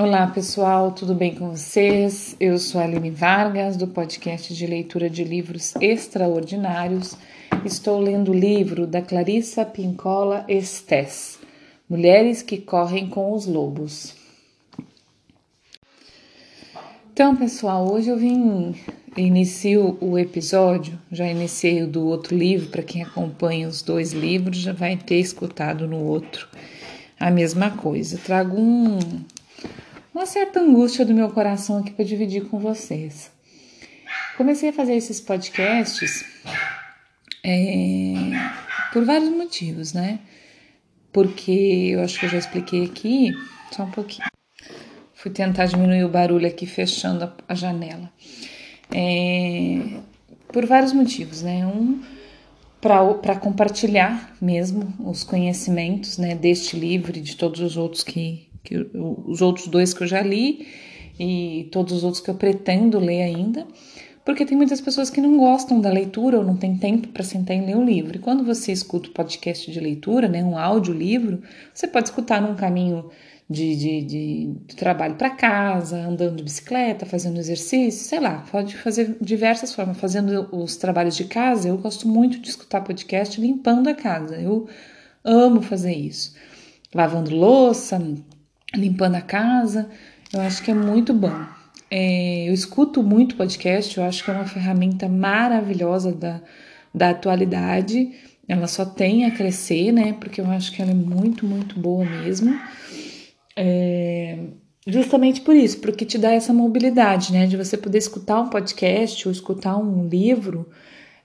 Olá pessoal, tudo bem com vocês? Eu sou a Aline Vargas, do podcast de leitura de livros extraordinários. Estou lendo o livro da Clarissa Pincola Estes, Mulheres que Correm com os Lobos. Então, pessoal, hoje eu vim inicio o episódio, já iniciei o do outro livro, para quem acompanha os dois livros já vai ter escutado no outro a mesma coisa. Trago um, uma certa angústia do meu coração aqui para dividir com vocês. Comecei a fazer esses podcasts é, por vários motivos, né? Porque eu acho que eu já expliquei aqui, só um pouquinho. Fui tentar diminuir o barulho aqui fechando a, janela. É, por vários motivos, né? Um, para compartilhar mesmo os conhecimentos né, deste livro e de todos os outros que, que os outros dois que eu já li e todos os outros que eu pretendo ler ainda, porque tem muitas pessoas que não gostam da leitura ou não tem tempo para sentar e ler o livro. E quando você escuta o podcast de leitura, né, um audiolivro, você pode escutar num caminho de, de, de, de trabalho para casa, andando de bicicleta, fazendo exercício, sei lá, pode fazer diversas formas. Fazendo os trabalhos de casa, eu gosto muito de escutar podcast limpando a casa. Eu amo fazer isso. Lavando louça, limpando a casa, eu acho que é muito bom. É, eu escuto muito podcast, eu acho que é uma ferramenta maravilhosa da, da atualidade. Ela só tem a crescer, né? Porque eu acho que ela é muito, muito boa mesmo. É, justamente por isso, porque te dá essa mobilidade, né? De você poder escutar um podcast ou escutar um livro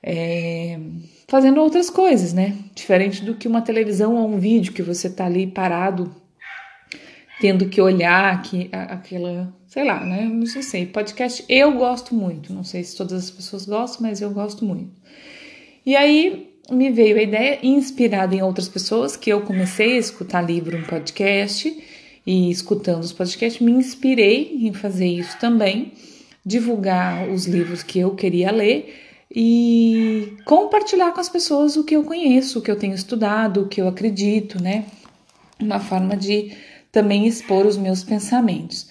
é, fazendo outras coisas, né? Diferente do que uma televisão ou um vídeo que você tá ali parado tendo que olhar que, aquela, sei lá, né? Não sei, podcast eu gosto muito, não sei se todas as pessoas gostam, mas eu gosto muito. E aí me veio a ideia, inspirada em outras pessoas, que eu comecei a escutar livro, um podcast, e escutando os podcasts, me inspirei em fazer isso também, divulgar os livros que eu queria ler e compartilhar com as pessoas o que eu conheço, o que eu tenho estudado, o que eu acredito, né? Uma forma de também expor os meus pensamentos.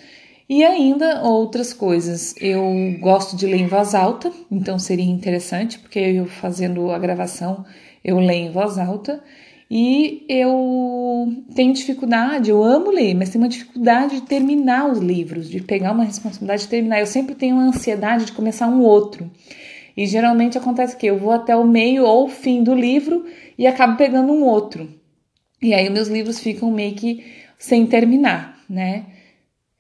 E ainda outras coisas. Eu gosto de ler em voz alta, então seria interessante, porque eu fazendo a gravação eu leio em voz alta. E eu tenho dificuldade, eu amo ler, mas tenho uma dificuldade de terminar os livros, de pegar uma responsabilidade de terminar. Eu sempre tenho uma ansiedade de começar um outro. E geralmente acontece que eu vou até o meio ou o fim do livro e acabo pegando um outro. E aí meus livros ficam meio que sem terminar, né?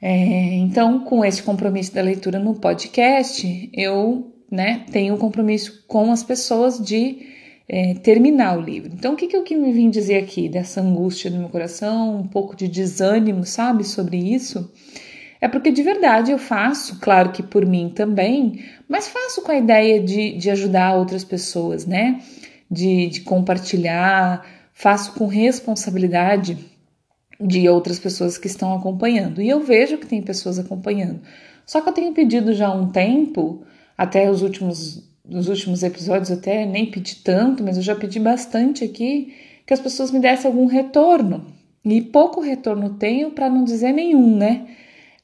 É, então, com esse compromisso da leitura no podcast, eu né, tenho um compromisso com as pessoas de é, terminar o livro. Então, o que, que eu que me vim dizer aqui dessa angústia do meu coração, um pouco de desânimo, sabe, sobre isso? É porque de verdade eu faço, claro que por mim também, mas faço com a ideia de, de ajudar outras pessoas, né? De, de compartilhar, faço com responsabilidade de outras pessoas que estão acompanhando. E eu vejo que tem pessoas acompanhando. Só que eu tenho pedido já há um tempo, até os últimos nos últimos episódios até nem pedi tanto, mas eu já pedi bastante aqui que as pessoas me dessem algum retorno. E pouco retorno tenho para não dizer nenhum, né?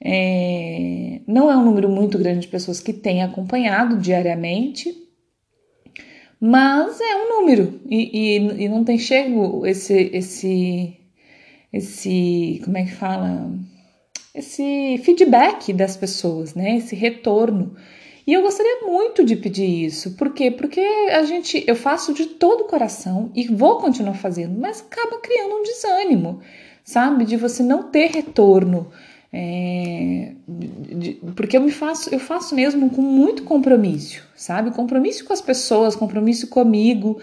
É, não é um número muito grande de pessoas que têm acompanhado diariamente, mas é um número e, e, e não tem chego esse, esse, esse, como é que fala? Esse feedback das pessoas, né? Esse retorno. E eu gostaria muito de pedir isso. Por quê? Porque a gente, eu faço de todo o coração e vou continuar fazendo, mas acaba criando um desânimo, sabe? De você não ter retorno. É, de, porque eu me faço, eu faço mesmo com muito compromisso, sabe? Compromisso com as pessoas, compromisso comigo.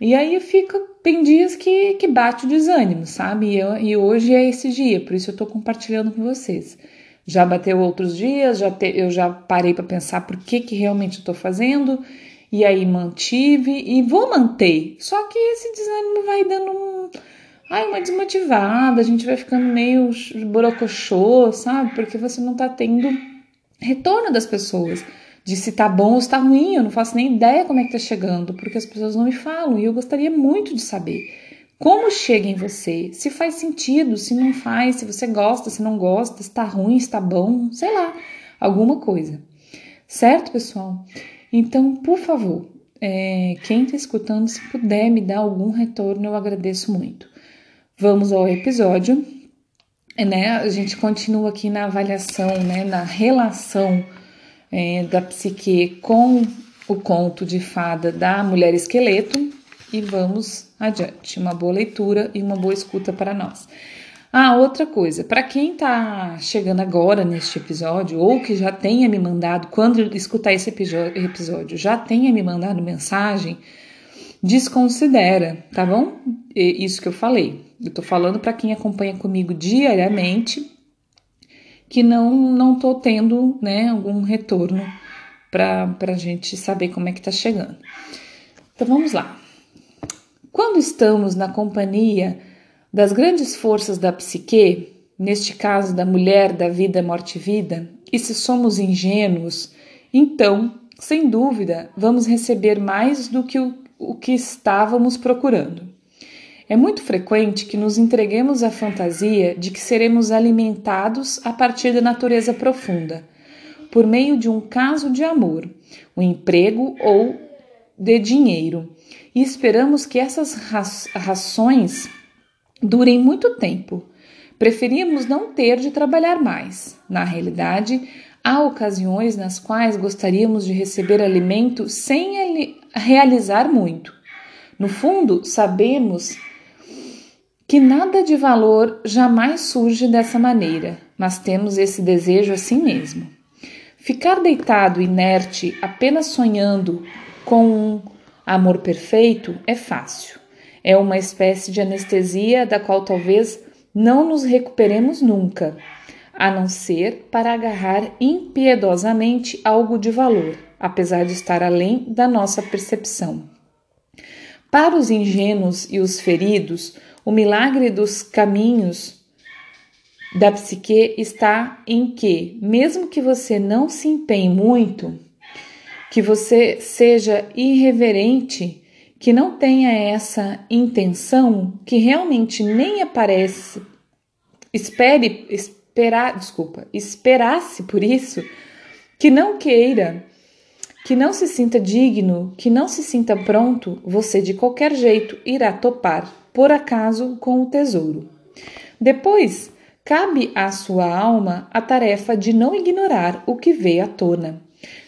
E aí fica, tem dias que, que bate o desânimo, sabe? E, eu, e hoje é esse dia, por isso eu tô compartilhando com vocês. Já bateu outros dias, já te, eu já parei para pensar por que, que realmente estou fazendo, e aí mantive e vou manter. Só que esse desânimo vai dando um, ai, uma desmotivada, a gente vai ficando meio borocochô, sabe? Porque você não tá tendo retorno das pessoas de se tá bom ou se tá ruim. Eu não faço nem ideia como é que tá chegando, porque as pessoas não me falam e eu gostaria muito de saber Como chega em você? Se faz sentido, se não faz, se você gosta, se não gosta, se tá ruim, se tá bom, sei lá, alguma coisa. Certo, pessoal? Então, por favor, é, quem está escutando, se puder me dar algum retorno, eu agradeço muito. Vamos ao episódio. Né? A gente continua aqui na avaliação, né, na relação é, da psique com o conto de fada da mulher esqueleto e vamos adiante. Uma boa leitura e uma boa escuta para nós. Ah, outra coisa, para quem está chegando agora neste episódio, ou que já tenha me mandado, quando escutar esse episódio, já tenha me mandado mensagem, desconsidera, tá bom? Isso que eu falei. Eu tô falando para quem acompanha comigo diariamente, que não não tô tendo, né, algum retorno para a gente saber como é que tá chegando. Então vamos lá. Quando estamos na companhia das grandes forças da psique, neste caso da mulher da vida, morte e vida, e se somos ingênuos, então, sem dúvida, vamos receber mais do que o, o que estávamos procurando. É muito frequente que nos entreguemos à fantasia de que seremos alimentados a partir da natureza profunda, por meio de um caso de amor, um emprego ou de dinheiro, e esperamos que essas rações durem muito tempo. Preferíamos não ter de trabalhar mais. Na realidade, há ocasiões nas quais gostaríamos de receber alimento sem realizar muito. No fundo, sabemos que nada de valor jamais surge dessa maneira, mas temos esse desejo assim mesmo. Ficar deitado inerte, apenas sonhando com um amor perfeito é fácil. É uma espécie de anestesia da qual talvez não nos recuperemos nunca, a não ser para agarrar impiedosamente algo de valor, apesar de estar além da nossa percepção. Para os ingênuos e os feridos, o milagre dos caminhos da psique está em que, mesmo que você não se empenhe muito, que você seja irreverente que não tenha essa intenção, que realmente nem aparece, espere, esperar, desculpa, esperasse por isso, que não queira, que não se sinta digno, que não se sinta pronto, você de qualquer jeito irá topar, por acaso, com o tesouro. Depois, cabe à sua alma a tarefa de não ignorar o que veio à tona,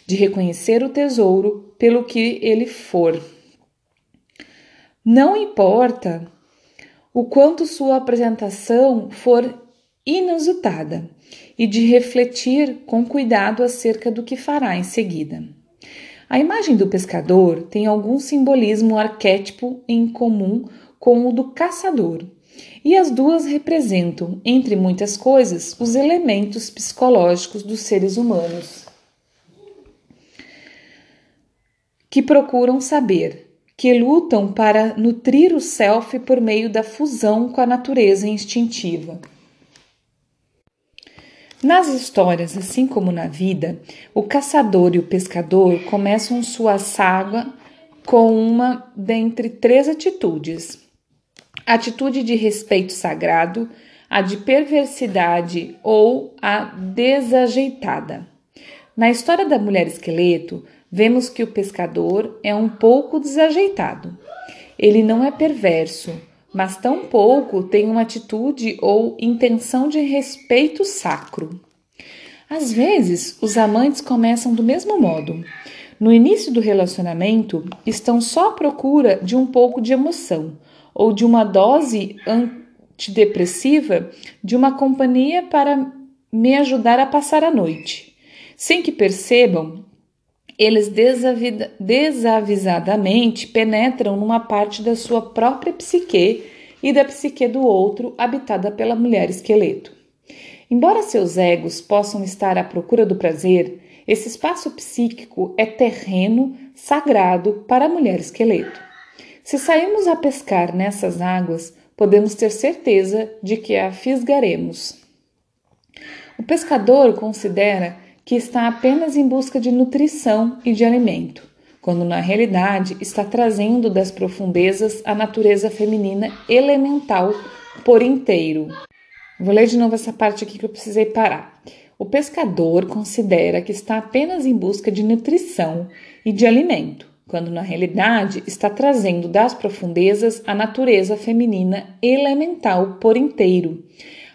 de reconhecer o tesouro pelo que ele for não importa o quanto sua apresentação for inusitada e de refletir com cuidado acerca do que fará em seguida. A imagem do pescador tem algum simbolismo arquétipo em comum com o do caçador, e as duas representam, entre muitas coisas, os elementos psicológicos dos seres humanos que procuram saber que lutam para nutrir o self por meio da fusão com a natureza instintiva. Nas histórias, assim como na vida, o caçador e o pescador começam sua saga com uma dentre três atitudes: a atitude de respeito sagrado, a de perversidade ou a desajeitada. Na história da mulher esqueleto, vemos que o pescador é um pouco desajeitado. Ele não é perverso, mas tampouco tem uma atitude ou intenção de respeito sacro. Às vezes, os amantes começam do mesmo modo. No início do relacionamento, estão só à procura de um pouco de emoção ou de uma dose antidepressiva de uma companhia para me ajudar a passar a noite. Sem que percebam, eles desavisadamente penetram numa parte da sua própria psique e da psique do outro, habitada pela mulher esqueleto. Embora seus egos possam estar à procura do prazer, esse espaço psíquico é terreno sagrado para a mulher esqueleto. Se sairmos a pescar nessas águas, podemos ter certeza de que a fisgaremos. O pescador considera que está apenas em busca de nutrição e de alimento. quando na realidade está trazendo das profundezas a natureza feminina elemental por inteiro. Vou ler de novo essa parte aqui que eu precisei parar. O pescador considera que está apenas em busca de nutrição e de alimento, quando na realidade está trazendo das profundezas a natureza feminina elemental por inteiro,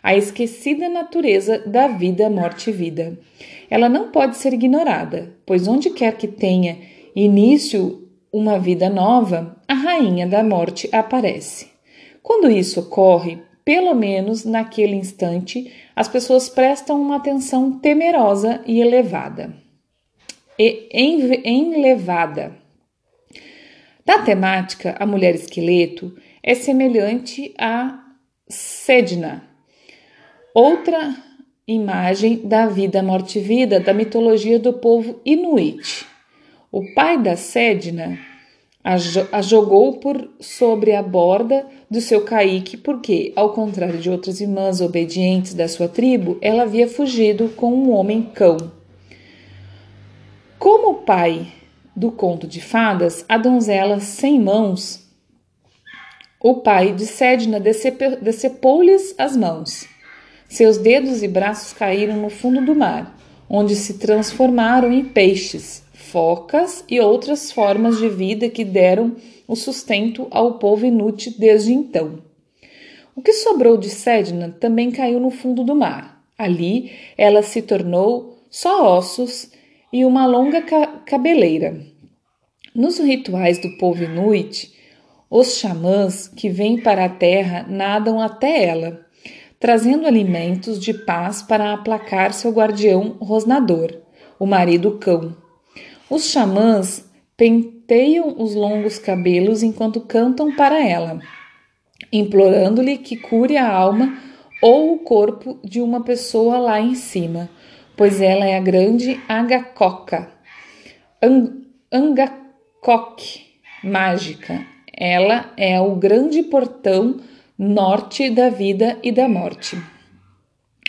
a esquecida natureza da vida, morte e vida. Ela não pode ser ignorada, pois onde quer que tenha início uma vida nova, a rainha da morte aparece. Quando isso ocorre, pelo menos naquele instante, as pessoas prestam uma atenção temerosa e elevada. E enlevada. Da temática, a mulher esqueleto é semelhante a Sedna, outra imagem da vida, morte e vida da mitologia do povo Inuit. O pai da Sedna a, jogou por sobre a borda do seu caique, porque, ao contrário de outras irmãs obedientes da sua tribo, ela havia fugido com um homem-cão. Como o pai do conto de fadas, a donzela sem mãos, o pai de Sedna decepou-lhes as mãos. Seus dedos e braços caíram no fundo do mar, onde se transformaram em peixes focas e outras formas de vida que deram o sustento ao povo inútil desde então. O que sobrou de Sedna também caiu no fundo do mar. Ali ela se tornou só ossos e uma longa ca cabeleira. Nos rituais do povo inuit, os xamãs que vêm para a terra nadam até ela, trazendo alimentos de paz para aplacar seu guardião rosnador, o marido cão. Os xamãs penteiam os longos cabelos enquanto cantam para ela, implorando-lhe que cure a alma ou o corpo de uma pessoa lá em cima, pois ela é a grande Agacoca, Angakok mágica. Ela é o grande portão norte da vida e da morte.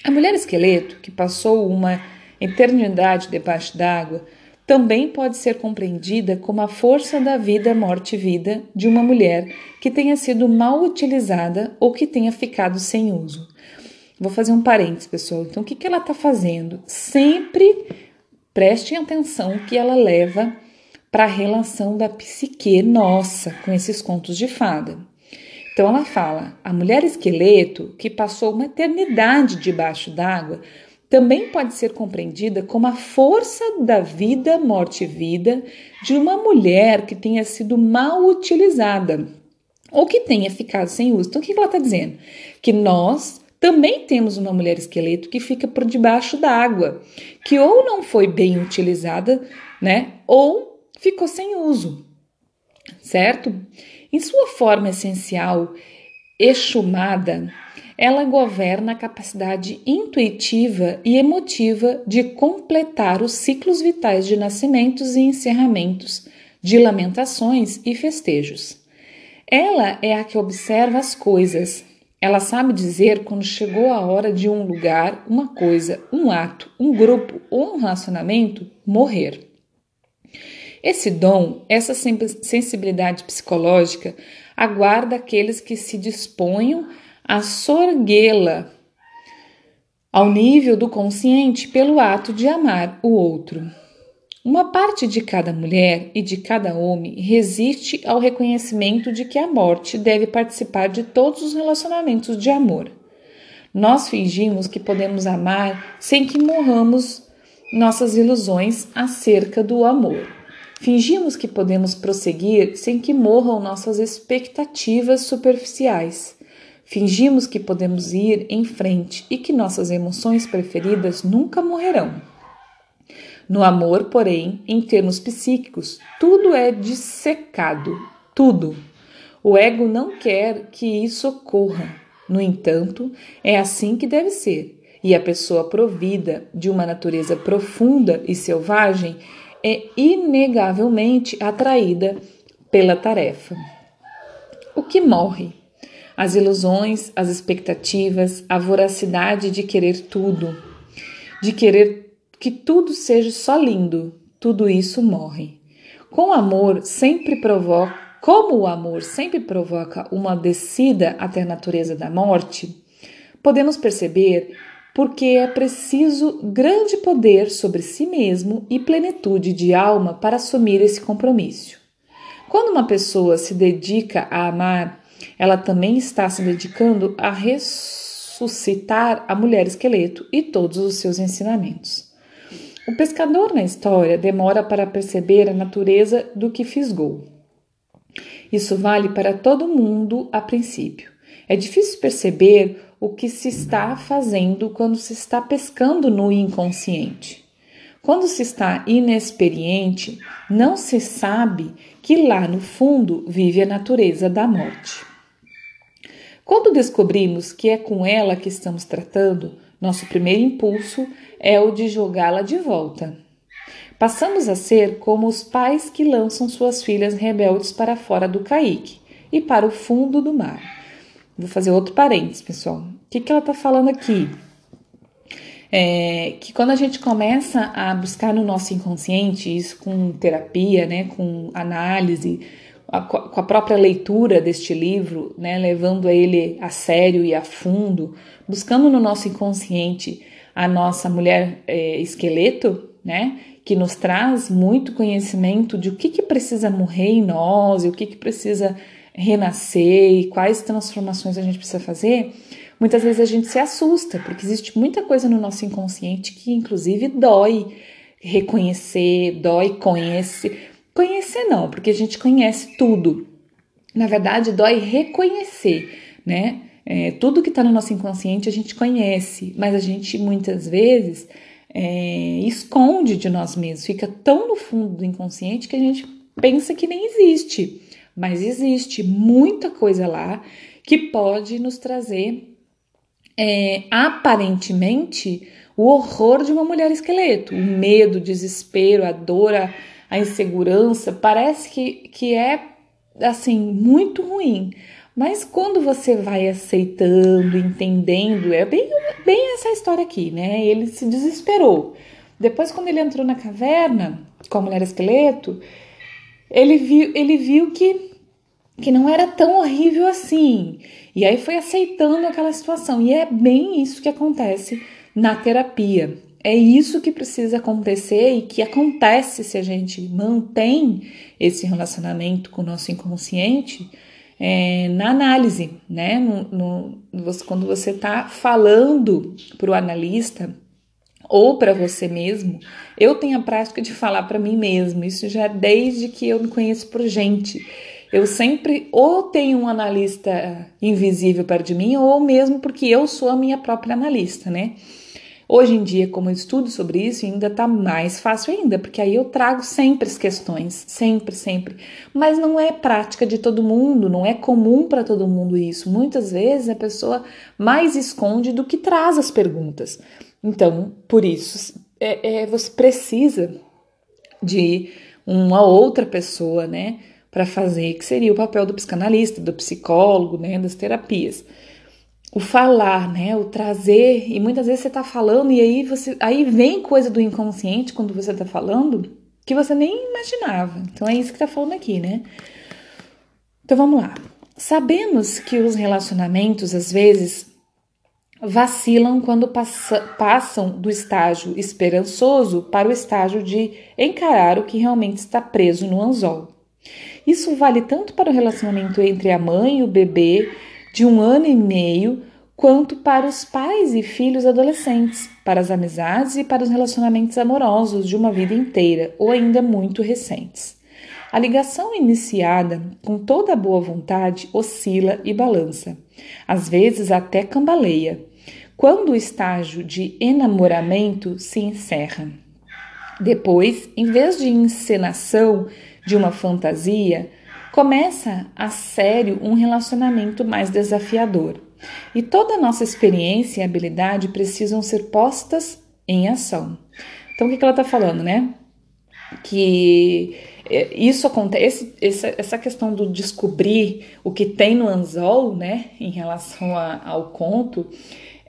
A mulher esqueleto, que passou uma eternidade debaixo d'água, também pode ser compreendida como a força da vida, morte e vida de uma mulher que tenha sido mal utilizada ou que tenha ficado sem uso. Vou fazer um parênteses, pessoal. Então, o que, ela está fazendo? Sempre prestem atenção que ela leva para a relação da psique nossa com esses contos de fada. Então, ela fala: a mulher esqueleto que passou uma eternidade debaixo d'água também pode ser compreendida como a força da vida, morte e vida de uma mulher que tenha sido mal utilizada ou que tenha ficado sem uso. Então, o que ela está dizendo? Que nós também temos uma mulher esqueleto que fica por debaixo d'água, que ou não foi bem utilizada, né, ou ficou sem uso, certo? Em sua forma essencial, exumada, ela governa a capacidade intuitiva e emotiva de completar os ciclos vitais de nascimentos e encerramentos, de lamentações e festejos. Ela é a que observa as coisas. Ela sabe dizer quando chegou a hora de um lugar, uma coisa, um ato, um grupo ou um relacionamento morrer. Esse dom, essa sensibilidade psicológica, aguarda aqueles que se disponham a sorguê-la ao nível do consciente pelo ato de amar o outro. Uma parte de cada mulher e de cada homem resiste ao reconhecimento de que a morte deve participar de todos os relacionamentos de amor. Nós fingimos que podemos amar sem que morramos nossas ilusões acerca do amor. Fingimos que podemos prosseguir sem que morram nossas expectativas superficiais. Fingimos que podemos ir em frente e que nossas emoções preferidas nunca morrerão. No amor, porém, em termos psíquicos, tudo é dissecado, tudo. O ego não quer que isso ocorra. No entanto, é assim que deve ser, e a pessoa provida de uma natureza profunda e selvagem é inegavelmente atraída pela tarefa. O que morre? As ilusões, as expectativas, a voracidade de querer tudo, de querer que tudo seja só lindo, tudo isso morre. Com amor sempre provoca, como o amor sempre provoca uma descida até a natureza da morte, podemos perceber porque é preciso grande poder sobre si mesmo e plenitude de alma para assumir esse compromisso. Quando uma pessoa se dedica a amar, ela também está se dedicando a ressuscitar a mulher esqueleto e todos os seus ensinamentos. O pescador na história demora para perceber a natureza do que fisgou. Isso vale para todo mundo a princípio. É difícil perceber o que se está fazendo quando se está pescando no inconsciente. Quando se está inexperiente, não se sabe que lá no fundo vive a natureza da morte. Quando descobrimos que é com ela que estamos tratando, nosso primeiro impulso é o de jogá-la de volta. Passamos a ser como os pais que lançam suas filhas rebeldes para fora do caique e para o fundo do mar Vou fazer outro parênteses, pessoal. O que, que ela está falando aqui? É, que quando a gente começa a buscar no nosso inconsciente, isso com terapia, né, com análise, a, com a própria leitura deste livro, né, levando ele a sério e a fundo, buscando no nosso inconsciente a nossa mulher é, esqueleto, né, que nos traz muito conhecimento de o que, que precisa morrer em nós e o que, que precisa renascer e quais transformações a gente precisa fazer, muitas vezes a gente se assusta, porque existe muita coisa no nosso inconsciente que, inclusive, dói reconhecer, dói conhecer. Conhecer não, porque a gente conhece tudo. Na verdade, dói reconhecer, né? É, tudo que está no nosso inconsciente a gente conhece, mas a gente muitas vezes é, esconde de nós mesmos, fica tão no fundo do inconsciente que a gente pensa que nem existe mas existe muita coisa lá que pode nos trazer é, aparentemente o horror de uma mulher esqueleto, o medo, o desespero, a dor, a, a insegurança, parece que, que é assim muito ruim. Mas quando você vai aceitando, entendendo, é bem, bem essa história aqui, né? Ele se desesperou. Depois, quando ele entrou na caverna com a mulher esqueleto, ele viu, ele viu que, que não era tão horrível assim. E aí foi aceitando aquela situação. E é bem isso que acontece na terapia. É isso que precisa acontecer e que acontece se a gente mantém esse relacionamento com o nosso inconsciente é, na análise, né? No, no, quando você está falando para o analista ou para você mesmo, eu tenho a prática de falar para mim mesmo. Isso já é desde que eu me conheço por gente. Eu sempre ou tenho um analista invisível perto de mim, ou mesmo porque eu sou a minha própria analista, né? Hoje em dia, como eu estudo sobre isso, ainda tá mais fácil ainda, porque aí eu trago sempre as questões, sempre, sempre. Mas não é prática de todo mundo, não é comum para todo mundo isso. Muitas vezes a pessoa mais esconde do que traz as perguntas. Então, por isso, é, é, você precisa de uma outra pessoa, né, para fazer, que seria o papel do psicanalista, do psicólogo, né, das terapias. O falar, né, o trazer, e muitas vezes você está falando e aí você, aí vem coisa do inconsciente quando você está falando que você nem imaginava. Então é isso que está falando aqui, né? Então vamos lá. Sabemos que os relacionamentos às vezes vacilam quando passa, passam do estágio esperançoso para o estágio de encarar o que realmente está preso no anzol. Isso vale tanto para o relacionamento entre a mãe e o bebê de um ano e meio, quanto para os pais e filhos adolescentes, para as amizades e para os relacionamentos amorosos de uma vida inteira ou ainda muito recentes. A ligação iniciada com toda a boa vontade oscila e balança, às vezes até cambaleia quando o estágio de enamoramento se encerra. Depois, em vez de encenação de uma fantasia, começa a sério um relacionamento mais desafiador. E toda a nossa experiência e habilidade precisam ser postas em ação. Então, o que ela está falando, né? Que é, isso acontece, essa questão do descobrir o que tem no anzol, né, em relação a, ao conto,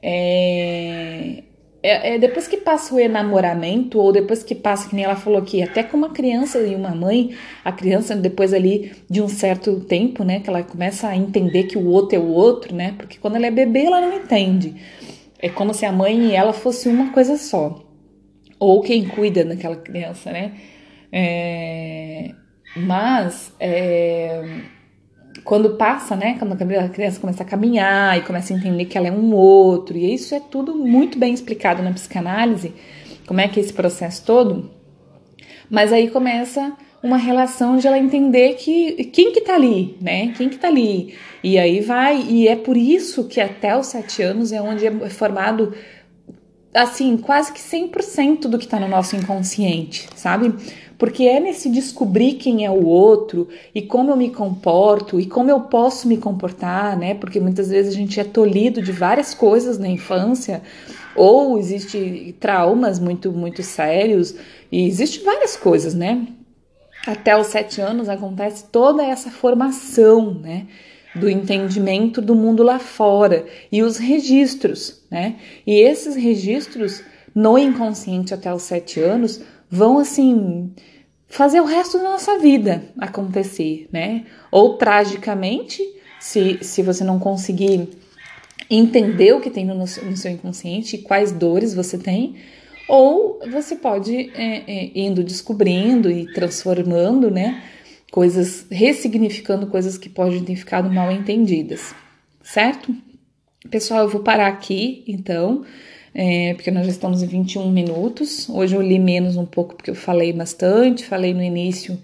é, é, é, depois que passa o enamoramento, ou depois que passa, que nem ela falou aqui, até com uma criança e uma mãe, a criança depois ali de um certo tempo, né, que ela começa a entender que o outro é o outro, né, porque quando ela é bebê ela não entende. É como se a mãe e ela fosse uma coisa só. Ou quem cuida daquela criança, né? É, mas é, quando passa, né? Quando a criança começa a caminhar e começa a entender que ela é um outro, e isso é tudo muito bem explicado na psicanálise, como é que é esse processo todo. Mas aí começa uma relação de ela entender que quem que tá ali, né? Quem que tá ali? E aí vai, e é por isso que até os sete anos é onde é formado assim, quase que 100% do que tá no nosso inconsciente, sabe? Porque é nesse descobrir quem é o outro e como eu me comporto e como eu posso me comportar, né? Porque muitas vezes a gente é tolhido de várias coisas na infância ou existe traumas muito muito sérios e existe várias coisas, né? Até os sete anos acontece toda essa formação, né? do entendimento do mundo lá fora e os registros, né? E esses registros no inconsciente até os sete anos vão assim fazer o resto da nossa vida acontecer, né? Ou tragicamente, se, se você não conseguir entender o que tem no, no seu inconsciente e quais dores você tem, ou você pode é, é, indo descobrindo e transformando, né? Coisas, ressignificando coisas que podem ter ficado mal entendidas, certo? Pessoal, eu vou parar aqui então é, porque nós já estamos em 21 minutos. Hoje eu li menos um pouco porque eu falei bastante, falei no início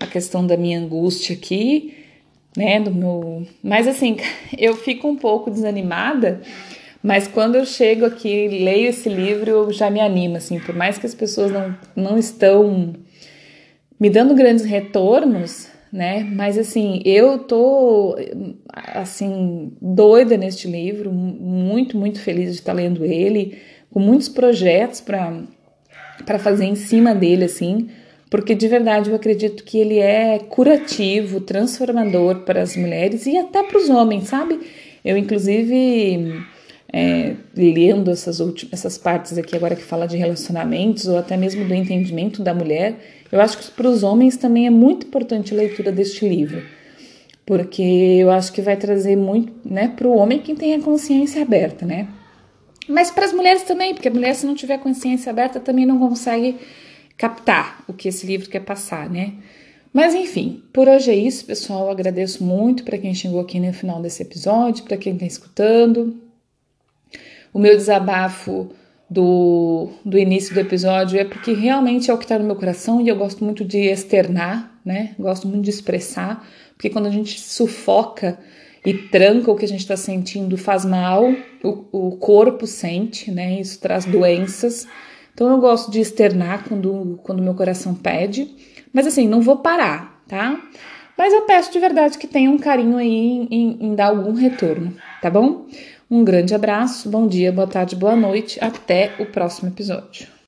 a questão da minha angústia aqui, né, do meu... Mas assim, eu fico um pouco desanimada, mas quando eu chego aqui e leio esse livro, eu já me animo, assim, por mais que as pessoas não, não estão me dando grandes retornos, né? Mas assim, eu tô assim doida neste livro, muito, muito feliz de estar lendo ele, com muitos projetos para para fazer em cima dele assim, porque de verdade eu acredito que ele é curativo, transformador para as mulheres e até para os homens, sabe? Eu inclusive é, lendo essas últimas essas partes aqui agora que fala de relacionamentos ou até mesmo do entendimento da mulher, eu acho que para os homens também é muito importante a leitura deste livro, porque eu acho que vai trazer muito, né, para o homem quem tem a consciência aberta, né? Mas para as mulheres também, porque a mulher se não tiver consciência aberta também não consegue captar o que esse livro quer passar, né? Mas enfim, por hoje é isso, pessoal. Eu agradeço muito para quem chegou aqui no final desse episódio, para quem está escutando. O meu desabafo do, do início do episódio é porque realmente é o que está no meu coração e eu gosto muito de externar, né? Gosto muito de expressar, porque quando a gente sufoca e tranca o que a gente está sentindo faz mal, o, o corpo sente, né? Isso traz doenças. Então eu gosto de externar quando quando meu coração pede, mas assim não vou parar, tá? Mas eu peço de verdade que tenha um carinho aí em, em, em dar algum retorno, tá bom? Um grande abraço, bom dia, boa tarde, boa noite, até o próximo episódio.